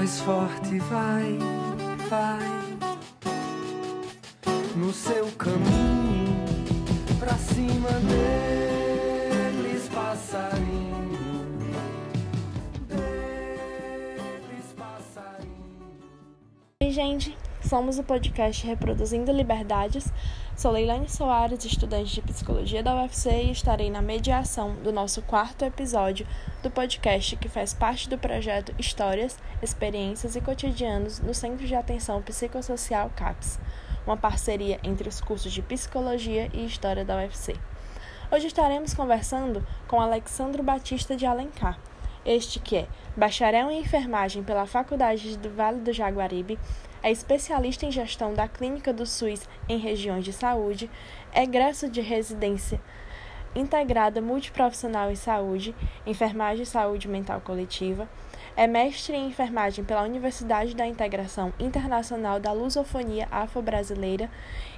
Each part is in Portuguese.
mais forte vai, vai no seu caminho pra cima deles, passarinho. Deles, passarinho. Oi, gente! Somos o podcast Reproduzindo Liberdades. Sou Leilane Soares, estudante de Psicologia da UFC e estarei na mediação do nosso quarto episódio do podcast que faz parte do projeto Histórias, Experiências e Cotidianos no Centro de Atenção Psicossocial CAPS, uma parceria entre os cursos de Psicologia e História da UFC. Hoje estaremos conversando com Alexandro Batista de Alencar, este que é bacharel em enfermagem pela Faculdade do Vale do Jaguaribe, é especialista em gestão da Clínica do SUS em regiões de saúde, egresso de residência integrada multiprofissional em saúde, enfermagem e saúde mental coletiva, é mestre em enfermagem pela Universidade da Integração Internacional da Lusofonia Afro-Brasileira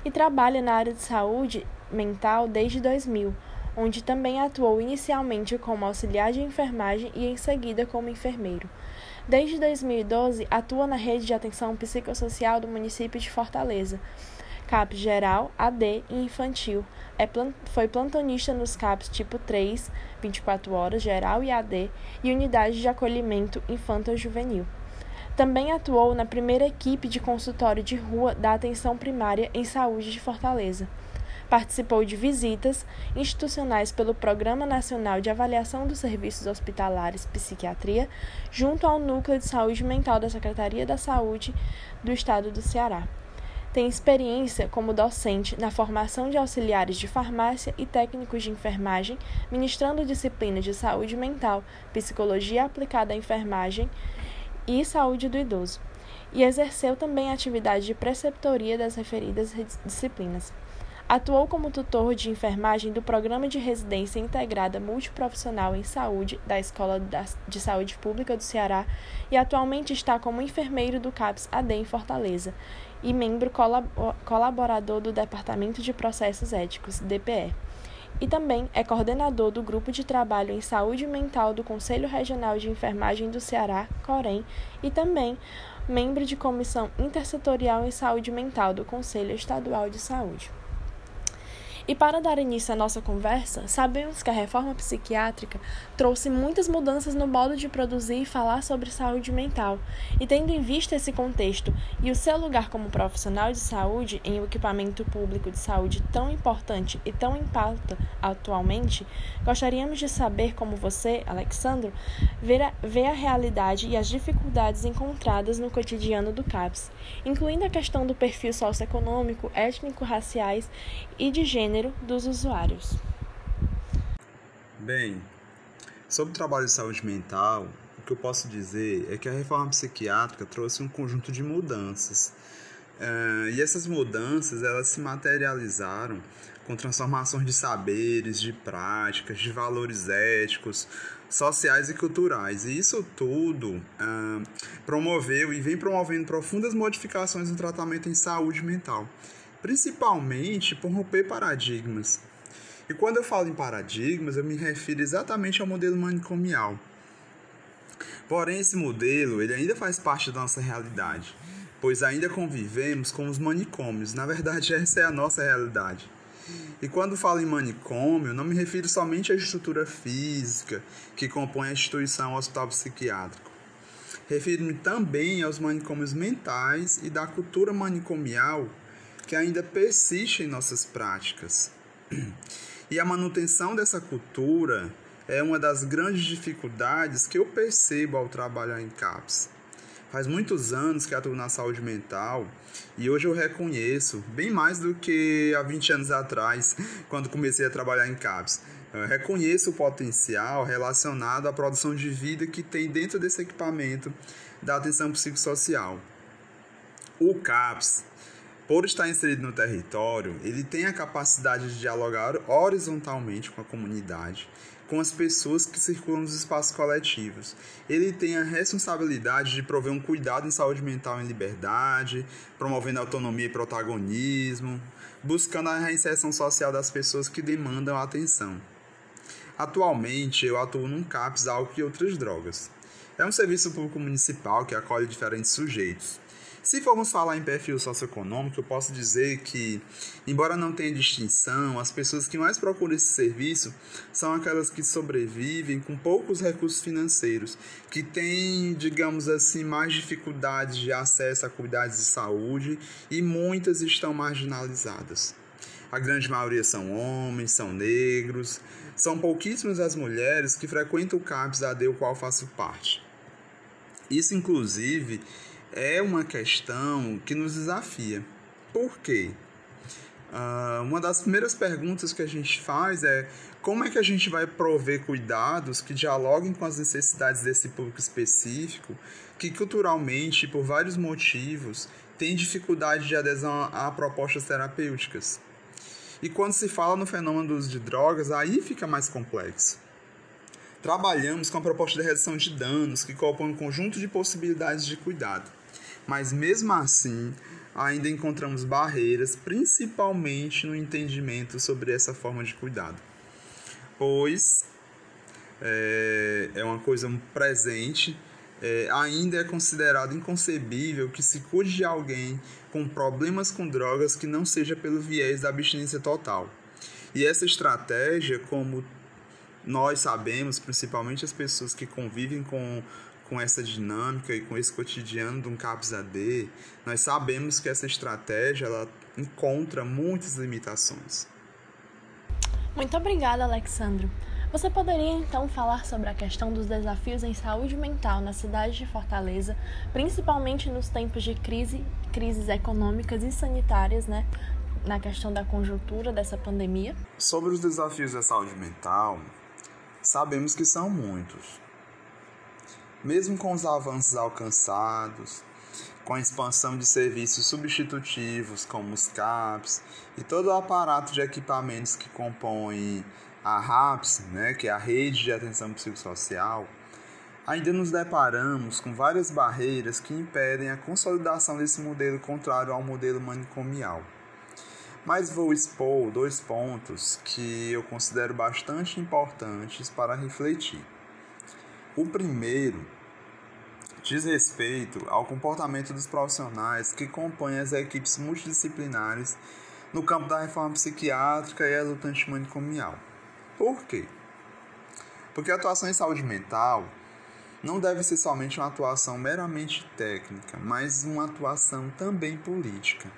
e trabalha na área de saúde mental desde 2000, onde também atuou inicialmente como auxiliar de enfermagem e em seguida como enfermeiro. Desde 2012, atua na rede de atenção psicossocial do município de Fortaleza. CAPS geral, AD e infantil. É plant... Foi plantonista nos CAPS tipo 3, 24 horas, geral e AD, e unidade de acolhimento infanto-juvenil. Também atuou na primeira equipe de consultório de rua da atenção primária em saúde de Fortaleza. Participou de visitas institucionais pelo Programa Nacional de Avaliação dos Serviços Hospitalares Psiquiatria, junto ao Núcleo de Saúde Mental da Secretaria da Saúde do Estado do Ceará. Tem experiência como docente na formação de auxiliares de farmácia e técnicos de enfermagem, ministrando disciplinas de saúde mental, psicologia aplicada à enfermagem e saúde do idoso. E exerceu também a atividade de preceptoria das referidas disciplinas. Atuou como tutor de enfermagem do Programa de Residência Integrada Multiprofissional em Saúde da Escola de Saúde Pública do Ceará e atualmente está como enfermeiro do CAPS AD em Fortaleza e membro colaborador do Departamento de Processos Éticos, DPE. E também é coordenador do Grupo de Trabalho em Saúde Mental do Conselho Regional de Enfermagem do Ceará, COREM, e também membro de Comissão Intersetorial em Saúde Mental do Conselho Estadual de Saúde. E para dar início à nossa conversa, sabemos que a reforma psiquiátrica trouxe muitas mudanças no modo de produzir e falar sobre saúde mental. E tendo em vista esse contexto e o seu lugar como profissional de saúde em um equipamento público de saúde tão importante e tão em pauta atualmente, gostaríamos de saber como você, Alexandro, vê a, vê a realidade e as dificuldades encontradas no cotidiano do CAPS, incluindo a questão do perfil socioeconômico, étnico-raciais e de gênero gênero dos usuários. Bem, sobre o trabalho de saúde mental, o que eu posso dizer é que a reforma psiquiátrica trouxe um conjunto de mudanças. Uh, e essas mudanças elas se materializaram com transformações de saberes, de práticas, de valores éticos, sociais e culturais. E isso tudo uh, promoveu e vem promovendo profundas modificações no tratamento em saúde mental principalmente por romper paradigmas. E quando eu falo em paradigmas, eu me refiro exatamente ao modelo manicomial. Porém, esse modelo ele ainda faz parte da nossa realidade, pois ainda convivemos com os manicômios. Na verdade, essa é a nossa realidade. E quando falo em manicômio, não me refiro somente à estrutura física que compõe a instituição hospital psiquiátrico. Refiro-me também aos manicômios mentais e da cultura manicomial que ainda persiste em nossas práticas. E a manutenção dessa cultura é uma das grandes dificuldades que eu percebo ao trabalhar em CAPS. Faz muitos anos que atuo na saúde mental e hoje eu reconheço, bem mais do que há 20 anos atrás, quando comecei a trabalhar em CAPS. Eu reconheço o potencial relacionado à produção de vida que tem dentro desse equipamento da atenção psicossocial. O CAPS por estar inserido no território, ele tem a capacidade de dialogar horizontalmente com a comunidade, com as pessoas que circulam nos espaços coletivos. Ele tem a responsabilidade de prover um cuidado em saúde mental em liberdade, promovendo autonomia e protagonismo, buscando a reinserção social das pessoas que demandam atenção. Atualmente, eu atuo num CAPS álcool e outras drogas. É um serviço público municipal que acolhe diferentes sujeitos. Se formos falar em perfil socioeconômico, eu posso dizer que, embora não tenha distinção, as pessoas que mais procuram esse serviço são aquelas que sobrevivem com poucos recursos financeiros, que têm, digamos assim, mais dificuldades de acesso a cuidados de saúde e muitas estão marginalizadas. A grande maioria são homens, são negros, são pouquíssimas as mulheres que frequentam o CAPS AD, o qual faço parte. Isso, inclusive, é uma questão que nos desafia. Por quê? Uh, uma das primeiras perguntas que a gente faz é como é que a gente vai prover cuidados que dialoguem com as necessidades desse público específico, que culturalmente, por vários motivos, tem dificuldade de adesão a propostas terapêuticas. E quando se fala no fenômeno do uso de drogas, aí fica mais complexo. Trabalhamos com a proposta de redução de danos, que compõe um conjunto de possibilidades de cuidado mas mesmo assim ainda encontramos barreiras, principalmente no entendimento sobre essa forma de cuidado, pois é, é uma coisa presente. É, ainda é considerado inconcebível que se cuide de alguém com problemas com drogas que não seja pelo viés da abstinência total. E essa estratégia, como nós sabemos, principalmente as pessoas que convivem com com essa dinâmica e com esse cotidiano de um CAPS AD, nós sabemos que essa estratégia ela encontra muitas limitações. Muito obrigada, Alexandro. Você poderia então falar sobre a questão dos desafios em saúde mental na cidade de Fortaleza, principalmente nos tempos de crise, crises econômicas e sanitárias, né? Na questão da conjuntura dessa pandemia? Sobre os desafios da saúde mental, sabemos que são muitos. Mesmo com os avanços alcançados, com a expansão de serviços substitutivos como os CAPs e todo o aparato de equipamentos que compõem a RAPS, né, que é a Rede de Atenção Psicossocial, ainda nos deparamos com várias barreiras que impedem a consolidação desse modelo contrário ao modelo manicomial. Mas vou expor dois pontos que eu considero bastante importantes para refletir. O primeiro diz respeito ao comportamento dos profissionais que compõem as equipes multidisciplinares no campo da reforma psiquiátrica e a luta antimanicomial. Por quê? Porque a atuação em saúde mental não deve ser somente uma atuação meramente técnica, mas uma atuação também política.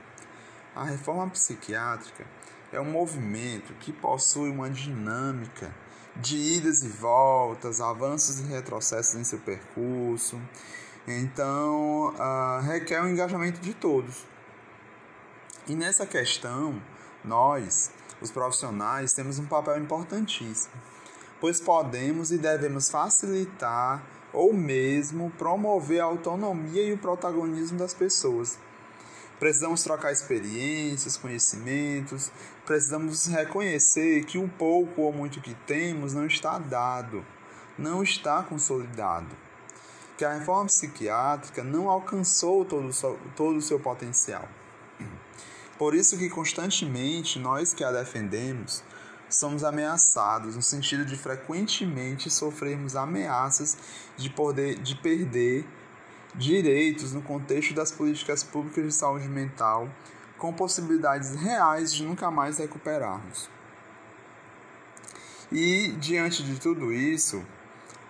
A reforma psiquiátrica é um movimento que possui uma dinâmica de idas e voltas, avanços e retrocessos em seu percurso. Então, uh, requer o engajamento de todos. E nessa questão, nós, os profissionais, temos um papel importantíssimo, pois podemos e devemos facilitar ou mesmo promover a autonomia e o protagonismo das pessoas Precisamos trocar experiências, conhecimentos, precisamos reconhecer que o pouco ou muito que temos não está dado, não está consolidado. Que a reforma psiquiátrica não alcançou todo, todo o seu potencial. Por isso que constantemente nós que a defendemos somos ameaçados no sentido de frequentemente sofrermos ameaças de, poder, de perder direitos no contexto das políticas públicas de saúde mental, com possibilidades reais de nunca mais recuperarmos. E diante de tudo isso,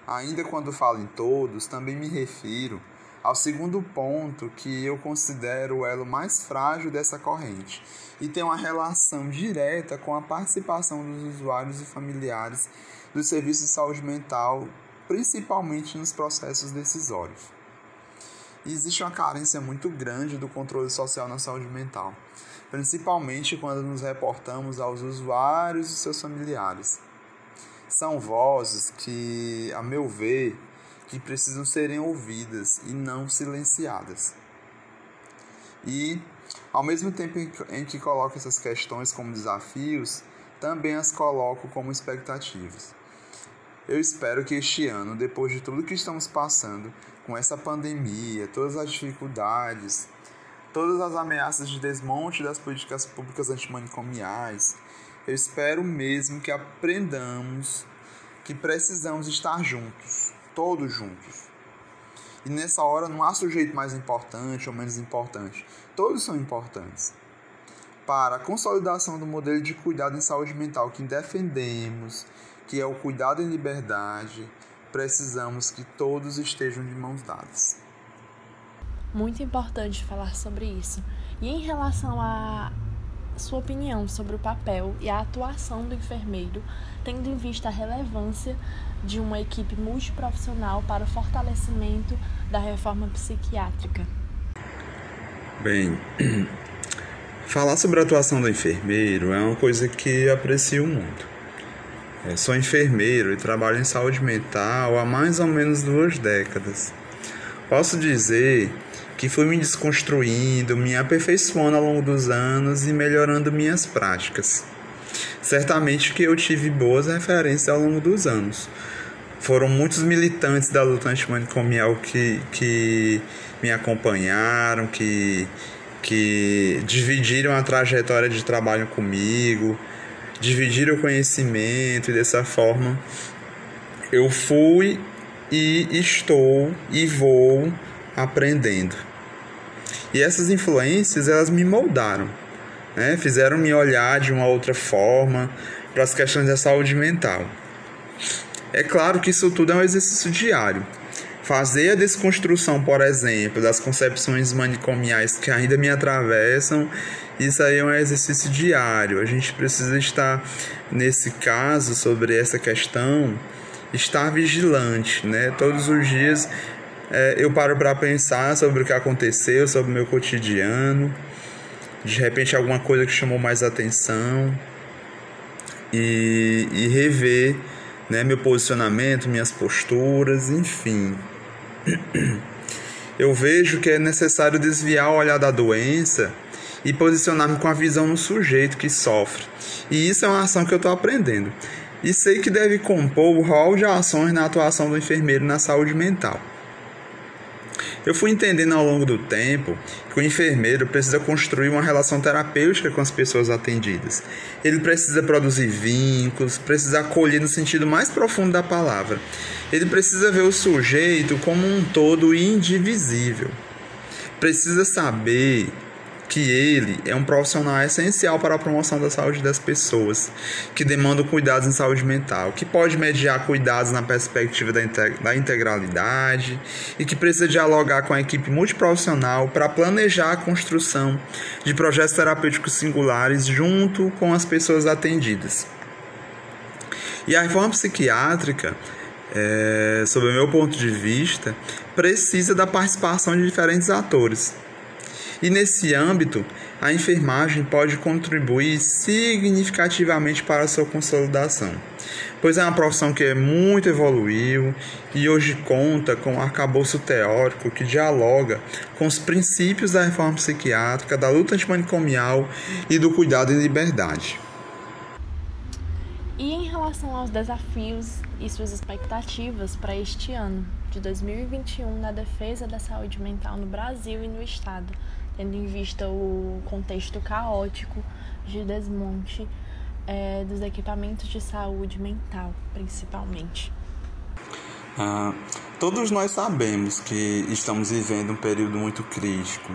ainda quando falo em todos, também me refiro ao segundo ponto que eu considero o elo mais frágil dessa corrente e tem uma relação direta com a participação dos usuários e familiares dos serviços de saúde mental, principalmente nos processos decisórios. Existe uma carência muito grande do controle social na saúde mental, principalmente quando nos reportamos aos usuários e seus familiares. São vozes que, a meu ver, que precisam serem ouvidas e não silenciadas. E, ao mesmo tempo em que coloco essas questões como desafios, também as coloco como expectativas. Eu espero que este ano, depois de tudo que estamos passando, com essa pandemia, todas as dificuldades, todas as ameaças de desmonte das políticas públicas antimanicomiais, eu espero mesmo que aprendamos que precisamos estar juntos, todos juntos, E nessa hora não há sujeito mais importante ou menos importante. Todos são importantes. Para a consolidação do modelo de cuidado em saúde mental que defendemos, que é o cuidado em liberdade, precisamos que todos estejam de mãos dadas. Muito importante falar sobre isso. E em relação a sua opinião sobre o papel e a atuação do enfermeiro, tendo em vista a relevância de uma equipe multiprofissional para o fortalecimento da reforma psiquiátrica. Bem, falar sobre a atuação do enfermeiro é uma coisa que aprecio muito. Eu sou enfermeiro e trabalho em saúde mental há mais ou menos duas décadas. Posso dizer que fui me desconstruindo, me aperfeiçoando ao longo dos anos e melhorando minhas práticas. Certamente que eu tive boas referências ao longo dos anos. Foram muitos militantes da luta antimanicomial que, que me acompanharam, que, que dividiram a trajetória de trabalho comigo, dividiram o conhecimento e dessa forma eu fui e estou e vou aprendendo. E essas influências, elas me moldaram, né? fizeram me olhar de uma outra forma para as questões da saúde mental. É claro que isso tudo é um exercício diário. Fazer a desconstrução, por exemplo, das concepções manicomiais que ainda me atravessam, isso aí é um exercício diário. A gente precisa estar, nesse caso, sobre essa questão, estar vigilante, né? Todos os dias é, eu paro para pensar sobre o que aconteceu, sobre o meu cotidiano, de repente alguma coisa que chamou mais atenção e, e rever né, meu posicionamento, minhas posturas, enfim. Eu vejo que é necessário desviar o olhar da doença e posicionar-me com a visão no sujeito que sofre. E isso é uma ação que eu estou aprendendo. E sei que deve compor o rol de ações na atuação do enfermeiro na saúde mental. Eu fui entendendo ao longo do tempo que o enfermeiro precisa construir uma relação terapêutica com as pessoas atendidas. Ele precisa produzir vínculos, precisa acolher no sentido mais profundo da palavra. Ele precisa ver o sujeito como um todo indivisível. Precisa saber que ele é um profissional essencial para a promoção da saúde das pessoas, que demanda cuidados em saúde mental, que pode mediar cuidados na perspectiva da integralidade e que precisa dialogar com a equipe multiprofissional para planejar a construção de projetos terapêuticos singulares junto com as pessoas atendidas. E a reforma psiquiátrica, é, sob o meu ponto de vista, precisa da participação de diferentes atores e nesse âmbito, a enfermagem pode contribuir significativamente para a sua consolidação, pois é uma profissão que é muito evoluiu e hoje conta com um arcabouço teórico que dialoga com os princípios da reforma psiquiátrica, da luta antimanicomial e do cuidado em liberdade. E em relação aos desafios e suas expectativas para este ano de 2021 na defesa da saúde mental no Brasil e no Estado, tendo em vista o contexto caótico de desmonte é, dos equipamentos de saúde mental, principalmente. Ah, todos nós sabemos que estamos vivendo um período muito crítico.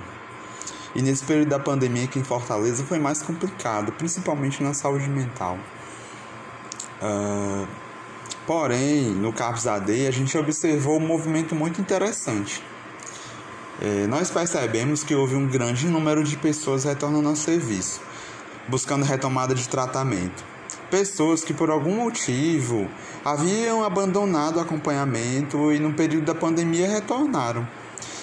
E nesse período da pandemia aqui em Fortaleza foi mais complicado, principalmente na saúde mental. Ah, porém, no CAPS AD, a gente observou um movimento muito interessante nós percebemos que houve um grande número de pessoas retornando ao serviço, buscando retomada de tratamento. Pessoas que, por algum motivo, haviam abandonado o acompanhamento e, no período da pandemia, retornaram.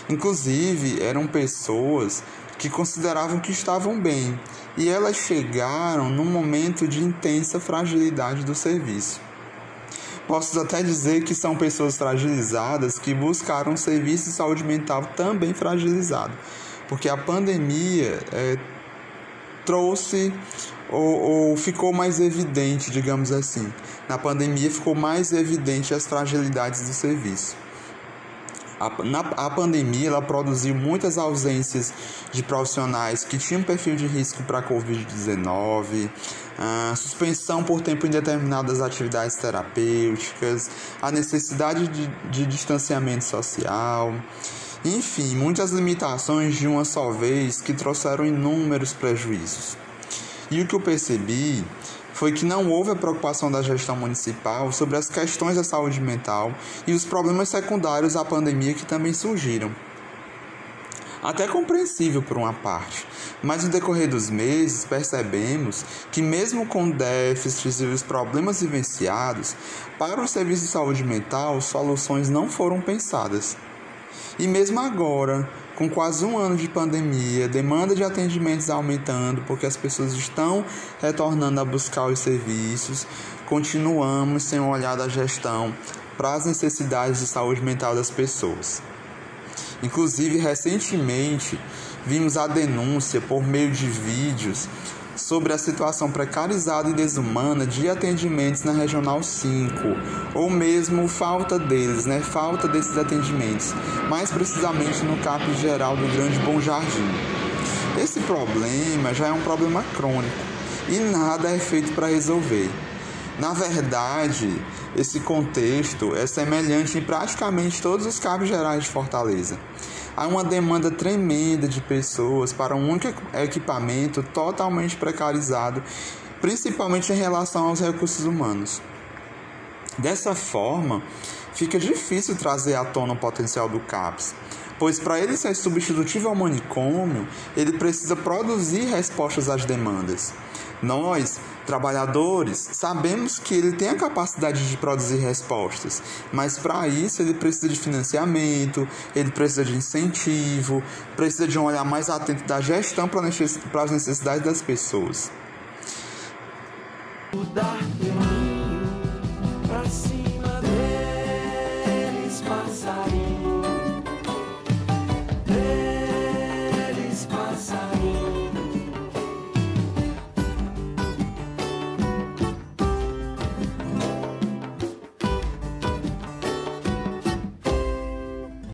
Inclusive, eram pessoas que consideravam que estavam bem e elas chegaram num momento de intensa fragilidade do serviço. Posso até dizer que são pessoas fragilizadas que buscaram um serviço de saúde mental também fragilizado, porque a pandemia é, trouxe ou, ou, ficou mais evidente, digamos assim. Na pandemia ficou mais evidente as fragilidades do serviço. A, na, a pandemia ela produziu muitas ausências de profissionais que tinham perfil de risco para a Covid-19, a suspensão por tempo indeterminado das atividades terapêuticas, a necessidade de, de distanciamento social, enfim, muitas limitações de uma só vez que trouxeram inúmeros prejuízos. E o que eu percebi foi que não houve a preocupação da gestão municipal sobre as questões da saúde mental e os problemas secundários à pandemia que também surgiram. Até compreensível por uma parte, mas no decorrer dos meses percebemos que, mesmo com déficits e os problemas vivenciados, para o serviço de saúde mental, soluções não foram pensadas. E mesmo agora, com quase um ano de pandemia, demanda de atendimentos aumentando porque as pessoas estão retornando a buscar os serviços, continuamos sem olhar da gestão para as necessidades de saúde mental das pessoas. Inclusive, recentemente, vimos a denúncia por meio de vídeos sobre a situação precarizada e desumana de atendimentos na Regional 5, ou mesmo falta deles, né? Falta desses atendimentos, mais precisamente no CAP geral do Grande Bom Jardim. Esse problema já é um problema crônico e nada é feito para resolver. Na verdade, esse contexto é semelhante em praticamente todos os cabos gerais de Fortaleza há uma demanda tremenda de pessoas para um único equipamento totalmente precarizado, principalmente em relação aos recursos humanos. Dessa forma, fica difícil trazer à tona o potencial do CAPS, pois para ele ser substitutivo ao manicômio, ele precisa produzir respostas às demandas. Nós, trabalhadores, sabemos que ele tem a capacidade de produzir respostas, mas para isso ele precisa de financiamento, ele precisa de incentivo, precisa de um olhar mais atento da gestão para as necessidades das pessoas. Mudar